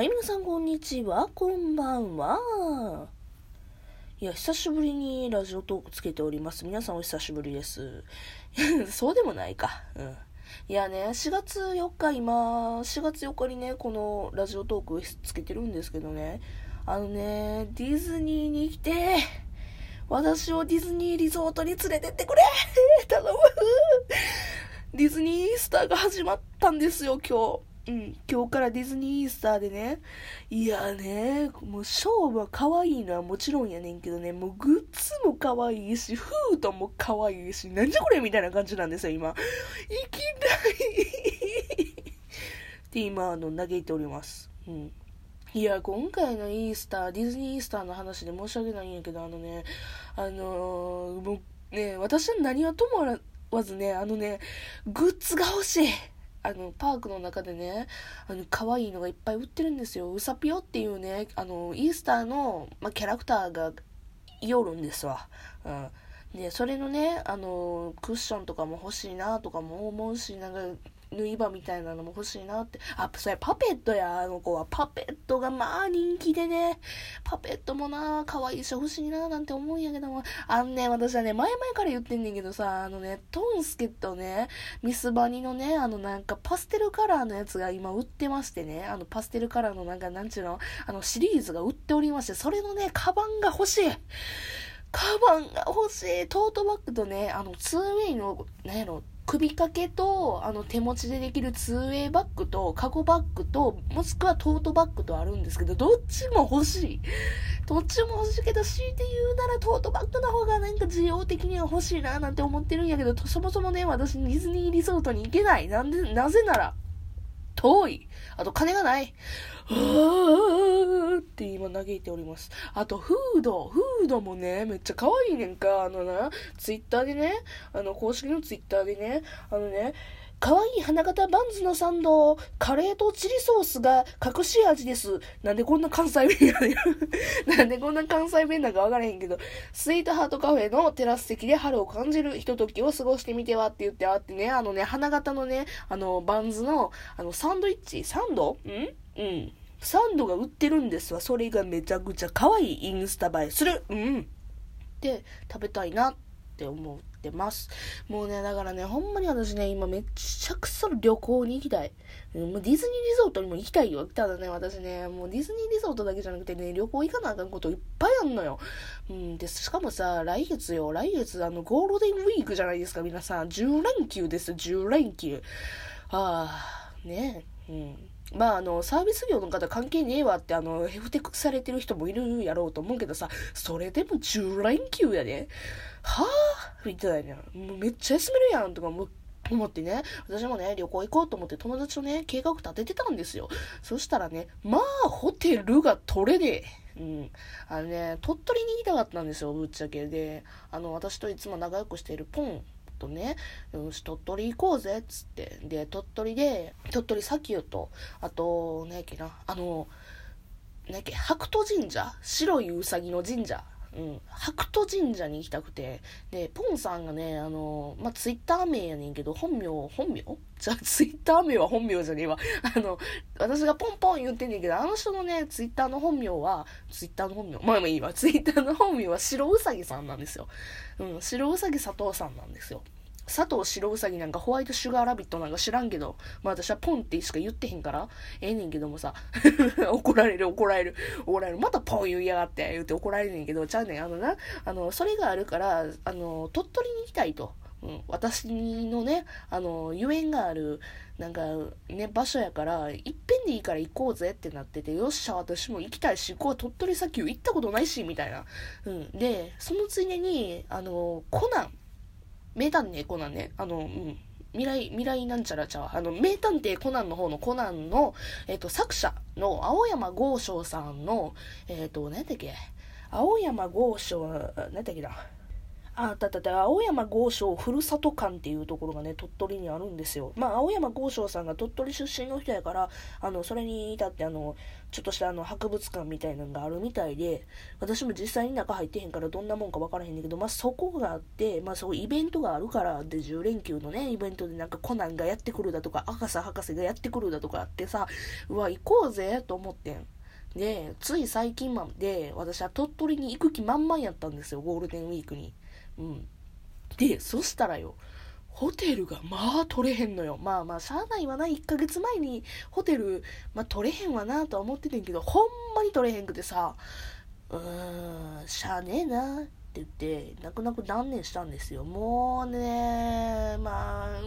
はい、皆さんこんにちは、こんばんは。いや、久しぶりにラジオトークつけております。皆さんお久しぶりです。そうでもないか。うん。いやね、4月4日、今、4月4日にね、このラジオトークつけてるんですけどね、あのね、ディズニーに来て、私をディズニーリゾートに連れてってくれ 頼むディズニーイースターが始まったんですよ、今日。うん、今日からディズニーイースターでね、いやね、もうショーは可愛いのはもちろんやねんけどね、もうグッズも可愛いし、フードも可愛いし、なんじゃこれみたいな感じなんですよ、今。行きたいって今、あの、嘆いております。うん。いや、今回のイースター、ディズニーイースターの話で申し訳ないんやけど、あのね、あのー、もうね、私は何はともあらわずね、あのね、グッズが欲しい。あの、パークの中でね、あの、可愛いのがいっぱい売ってるんですよ。うさぴよっていうね、あの、イースターの、ま、キャラクターがいよるんですわ。うん。で、それのね、あの、クッションとかも欲しいなとかも思うし、なんか、縫い場みたいなのも欲しいなって。あ、それパペットや、あの子は。パペットがまあ人気でね。パペットもな、可愛いし欲しいな、なんて思うんやけども。あんね、私はね、前々から言ってんねんけどさ、あのね、トンスケとね、ミスバニのね、あのなんかパステルカラーのやつが今売ってましてね、あのパステルカラーのなんか、なんちゅうの、あのシリーズが売っておりまして、それのね、カバンが欲しい。カバンが欲しい。トートバッグとね、あの、ツーウェイの、なんやろ、首掛けと、あの、手持ちでできる 2way バッグと、カゴバッグと、もしくはトートバッグとあるんですけど、どっちも欲しい。どっちも欲しいけど、強いて言うならトートバッグの方がなんか需要的には欲しいななんて思ってるんやけど、そもそもね、私ディズニーリゾートに行けない。なんで、なぜなら、遠い。あと金がない。あーって今嘆いております。あと、フード。フードもね、めっちゃ可愛いねんか。あのな、ツイッターでね、あの、公式のツイッターでね、あのね、可愛い花形バンズのサンド、カレーとチリソースが隠し味です。なんでこんな関西弁やねん。なんでこんな関西弁なんかわからへんけど、スイートハートカフェのテラス席で春を感じるひとときを過ごしてみてはって言ってあってね、あのね、花形のね、あの、バンズの、あの、サンドイッチ、サンド？ん？うん。サンドが売ってるんですわ。それがめちゃくちゃ可愛いインスタ映えする。うん。で、食べたいなってって思ってます。もうね、だからね、ほんまに私ね、今めっちゃくそ旅行に行きたい。もうディズニーリゾートにも行きたいよ。ただね、私ね、もうディズニーリゾートだけじゃなくてね、旅行行かなあかんこといっぱいあんのよ。うん、で、しかもさ、来月よ、来月、あの、ゴールデンウィークじゃないですか、皆さん。10連休です、10連休。ああ、ねうん。まあ、あの、サービス業の方関係ねえわって、あの、ふてくされてる人もいるやろうと思うけどさ、それでも10連休やで。はぁみたいな。もうめっちゃ休めるやんとか思思ってね、私もね、旅行行こうと思って友達とね、計画立ててたんですよ。そしたらね、まあ、ホテルが取れねえ。うん。あのね、鳥取に行きたかったんですよ、ぶっちゃけ。で、あの、私といつも仲良くしているポンとね、よし、鳥取行こうぜ、っつって。で、鳥取で、鳥取砂丘と、あと、何やっけな、あの、何やっけ、白兎神社？白いウサギの神社。うん、白兎神社に行きたくて、で、ポンさんがね、あの、まあ、ツイッター名やねんけど、本名、本名？じゃあ、ツイッター名は本名じゃねえわ。あの、私がポンポン言ってんねんけど、あの人のね、ツイッターの本名は、ツイッターの本名、まあまあいいわ、ツイッターの本名は白うさぎさんなんですよ。うん、白うさぎ佐藤さんなんですよ。佐藤白ウサギなんかホワイトシュガーラビットなんか知らんけど、まあ私はポンってしか言ってへんから、ええねんけどもさ、怒られる怒られる、怒られる、またポン言いやがって言って怒られねんけど、ちゃうねん、あのな、あの、それがあるから、あの、鳥取に行きたいと。うん、私のね、あの、ゆえんがある、なんか、ね、場所やから、いっぺんでいいから行こうぜってなってて、よっしゃ、私も行きたいし、こう鳥取砂丘行ったことないし、みたいな。うん。で、そのついでに、あの、コナン、名探偵コナンね、あの、うん。未来、未来なんちゃらちゃうあの、名探偵コナンの方のコナンの、えっ、と、作者の青山剛昌さんの、えっ、と、何だっけ？青山剛昌、何だっけな？あったあった青山豪商ふるさと館っていうところがね、鳥取にあるんですよ。まあ、青山豪商さんが鳥取出身の人やから、あの、それに至ってあの、ちょっとしたあの、博物館みたいなのがあるみたいで、私も実際に中入ってへんからどんなもんかわからへんねんけど、まあ、そこがあって、まあ、そうイベントがあるから、で、10連休のね、イベントでなんかコナンがやってくるだとか、赤瀬博士がやってくるだとかってさ、うわ、行こうぜと思ってん。で、つい最近まで私は鳥取に行く気満々やったんですよ、ゴールデンウィークに。うん。で、そしたらよ、ホテルがまあ取れへんのよ。まあまあ、しゃあないわな。1ヶ月前にホテル、まあ取れへんわなとは思っててんけど、ほんまに取れへんくてさ、うーん、しゃあねえな。って言って、泣く泣く断念したんですよ。もうね、まあ、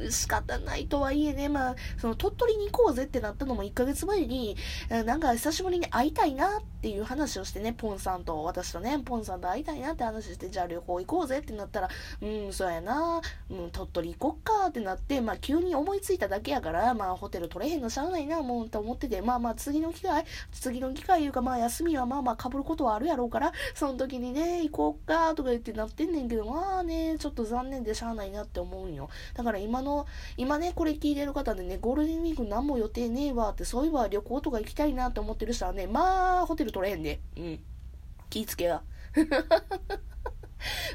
うん、仕方ないとはいえね、まあ、その鳥取に行こうぜってなったのも1ヶ月前に、なんか久しぶりに会いたいなっていう話をしてね、ポンさんと、私とね、ポンさんと会いたいなって話して、じゃあ旅行行こうぜってなったら、うん、そうやな、うん、鳥取行こっかってなって、まあ急に思いついただけやから、まあホテル取れへんのしゃあないな、もうと思ってて、まあまあ次の機会、次の機会いうか、まあ休みはまあまあ被ることはあるやろうから、その時にね、行こうこうかとか言ってなってんねんけど、まあね、ちょっと残念でしゃあないなって思うんよ。だから今の、今ね、これ聞いてる方でね、ゴールデンウィーク何も予定ねえわって、そういえば旅行とか行きたいなって思ってる人はね、まあ、ホテル取れへんで。うん。気ぃつけや。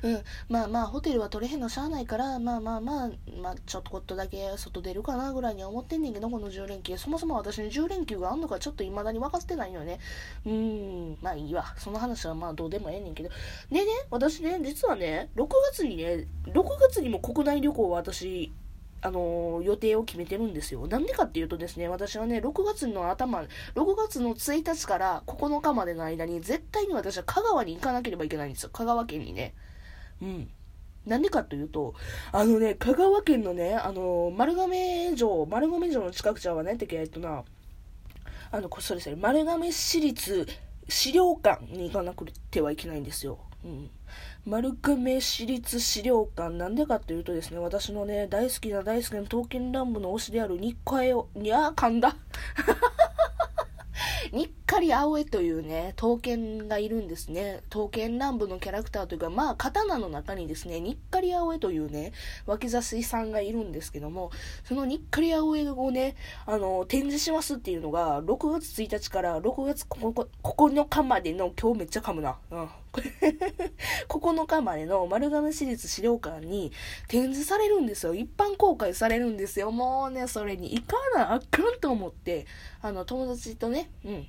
うん、まあまあホテルは取れへんのしゃあないからまあまあまあまあちょっとこっとだけ外出るかなぐらいには思ってんねんけどこの10連休そもそも私に10連休があんのかちょっと未だに分かってないよね。うんまあいいわ。その話はまあどうでもええねんけど。でね私ね実はね6月にね6月にも国内旅行は私あのー、予定を決めてるんですよ。なんでかっていうとですね、私はね、6月の頭、6月の1日から9日までの間に、絶対に私は香川に行かなければいけないんですよ。香川県にね。うん。なんでかというと、あのね、香川県のね、あのー、丸亀城、丸亀城の近くちゃうわねってけ、えっとな、あの、こそれそれ、丸亀市立資料館に行かなくてはいけないんですよ。うん。丸亀市立資料館、なんでかっていうとですね、私のね、大好きな大好きな刀剣乱舞の推しである日課を、にゃー噛んだ日 かり青江というね、刀剣がいるんですね。刀剣乱舞のキャラクターというか、まあ、刀の中にですね、にっかり青江というね、脇差しさんがいるんですけども、そのにっかり青江をね、あの、展示しますっていうのが、6月1日から6月9日までの、今日めっちゃ噛むな。うん。9日までの丸亀市立資料館に展示されるんですよ。一般公開されるんですよ。もうね、それに行かなあかんと思って、あの、友達とね、うん、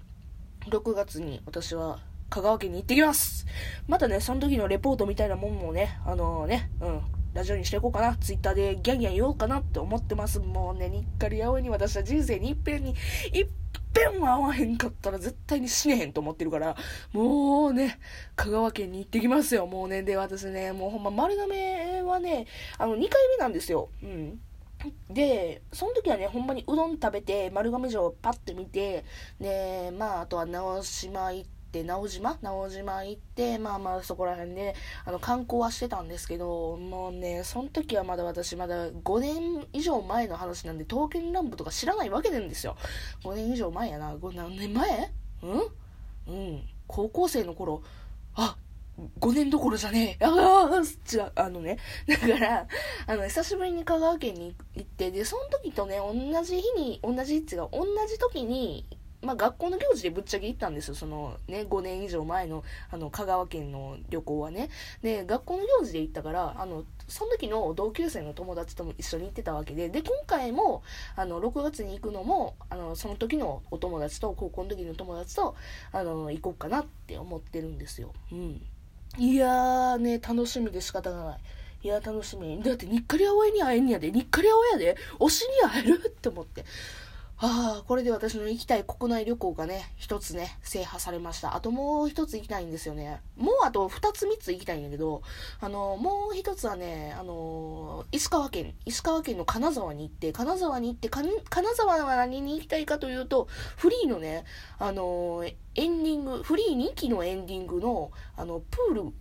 6月に私は香川県に行ってきますまたね、その時のレポートみたいなもんもね、あのー、ね、うん、ラジオにしていこうかな。ツイッターでギャンギャン言おうかなって思ってます。もうね、にっかり青いに私は人生にいっぺんに、いっぺんは会わへんかったら絶対に死ねへんと思ってるから、もうね、香川県に行ってきますよ。もうね、で、私ね、もうほんま丸亀はね、あの、2回目なんですよ。うん。で、その時はね、ほんまにうどん食べて、丸亀城パッて見て、で、まあ、あとは直島行って、直島？直島行って、まあまあそこら辺で、あの、観光はしてたんですけど、もうね、その時はまだ私まだ5年以上前の話なんで、刀剣乱舞とか知らないわけなんですよ。5年以上前やな。5何年前？うん？うん。高校生の頃、あ、5年どころじゃねえ。ああ、違う。あのね。だから、あの、久しぶりに香川県に行って、で、その時とね、同じ日に、同じ位置が、同じ時に、まあ、学校の行事でぶっちゃけ行ったんですよ。そのね、5年以上前の、あの、香川県の旅行はね。で、学校の行事で行ったから、あの、その時の同級生の友達とも一緒に行ってたわけで、で、今回も、あの、6月に行くのも、あの、その時のお友達と、高校の時の友達と、あの、行こうかなって思ってるんですよ。うん。いやーね、楽しみで仕方がない。いや、楽しみ。だって、にっかり青に会えんやで。にっかり青やで。推しに会える？って思って。ああ、これで私の行きたい国内旅行がね、一つね、制覇されました。あともう一つ行きたいんですよね。もうあと二つ三つ行きたいんやけど、あの、もう一つはね、あの、石川県、石川県の金沢に行って、金沢に行って、金沢は何に行きたいかというと、フリーのね、あの、エンディング、フリー2期のエンディングの、あの、プール、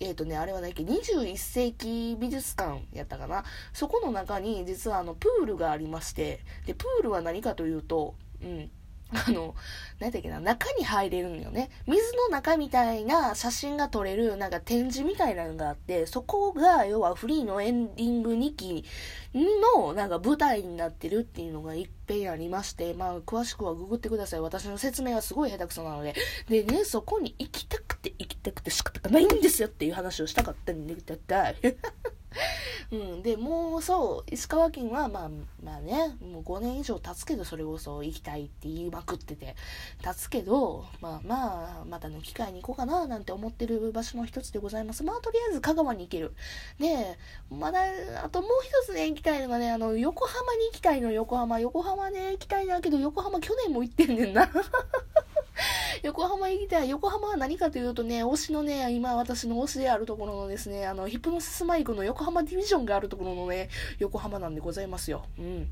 えっ、ー、とね、あれは何っけ、21世紀美術館やったかな。そこの中に実はあの、プールがありまして、で、プールは何かというと、うん、あの、何だっけな、中に入れるんよね。水の中みたいな写真が撮れる、なんか展示みたいなのがあって、そこが、要はフリーのエンディング2期の、なんか舞台になってるっていうのがいっぺんありまして、まあ、詳しくはググってください。私の説明はすごい下手くそなので。でね、そこに行きたくて行きたくて仕方がないんですよっていう話をしたかったんで、だったうん、でもうそう石川県はまあまあねもう5年以上経つけどそれこそ行きたいって言いまくってて。経つけどまあまあまたの機会に行こうかななんて思ってる場所の一つでございます。まあとりあえず香川に行ける。でまだあともう一つね行きたいのがねあの横浜に行きたいの横浜。横浜ね行きたいんだけど横浜去年も行ってんねんな。横浜行きたい。横浜は何かというとね、推しのね、今私の推しであるところのですね、あの、ヒプノシスマイクの横浜ディビジョンがあるところのね、横浜なんでございますよ。うん。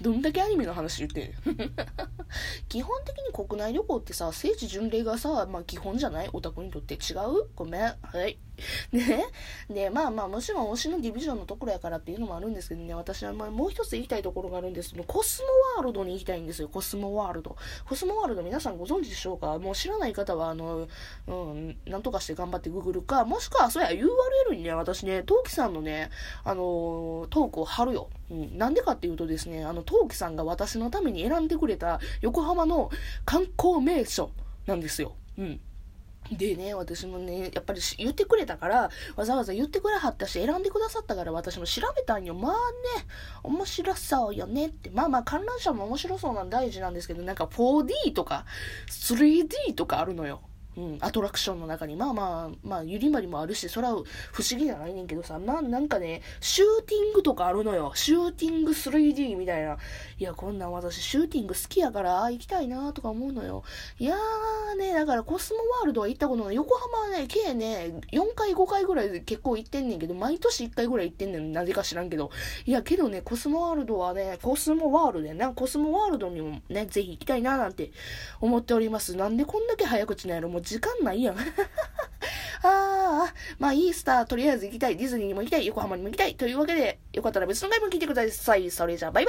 どんだけアニメの話言ってん 基本的に国内旅行ってさ、聖地巡礼がさ、まあ基本じゃない？オタクにとって違う？ごめん。はい。ね。で、まあまあ、もちろん推しのディビジョンのところやからっていうのもあるんですけどね、私はまもう一つ行きたいところがあるんですけど、コスモワールドに行きたいんですよ、コスモワールド。コスモワールド皆さんご存知でしょうか？もう知らない方は、あの、うん、なんとかして頑張ってググるか、もしくは、そうや、URL にね、私ね、トウキさんのね、あのトークを貼るよ。うん。なんでかっていうとですね、あの、トウキさんが私のために選んでくれた横浜の観光名所なんですよ。うん。でね、私もね、やっぱり言ってくれたから、わざわざ言ってくれはったし、選んでくださったから私も調べたんよ。まあね、面白そうよねって。まあまあ観覧車も面白そうなん大事なんですけど、なんか 4D とか 3D とかあるのよ。うん、アトラクションの中に、まあまあ、まあ、ゆりまりもあるし、それは不思議じゃないねんけどさ、な、なんかね、シューティングとかあるのよ。シューティング 3D みたいな。いや、こんなん私、シューティング好きやから、行きたいなとか思うのよ。いやーね、だからコスモワールドは行ったことない。横浜はね、計ね、4回5回ぐらい結構行ってんねんけど、毎年1回ぐらい行ってんねん。なぜか知らんけど。いや、けどね、コスモワールドはね、コスモワールドやな。コスモワールドにもね、ぜひ行きたいななんて思っております。なんでこんだけ早口なんやろもう時間ないやん。ああ、まあいいスター、とりあえず行きたい。ディズニーにも行きたい。横浜にも行きたい。というわけで、よかったら別の回も聞いてください。それじゃあ、バイバイ。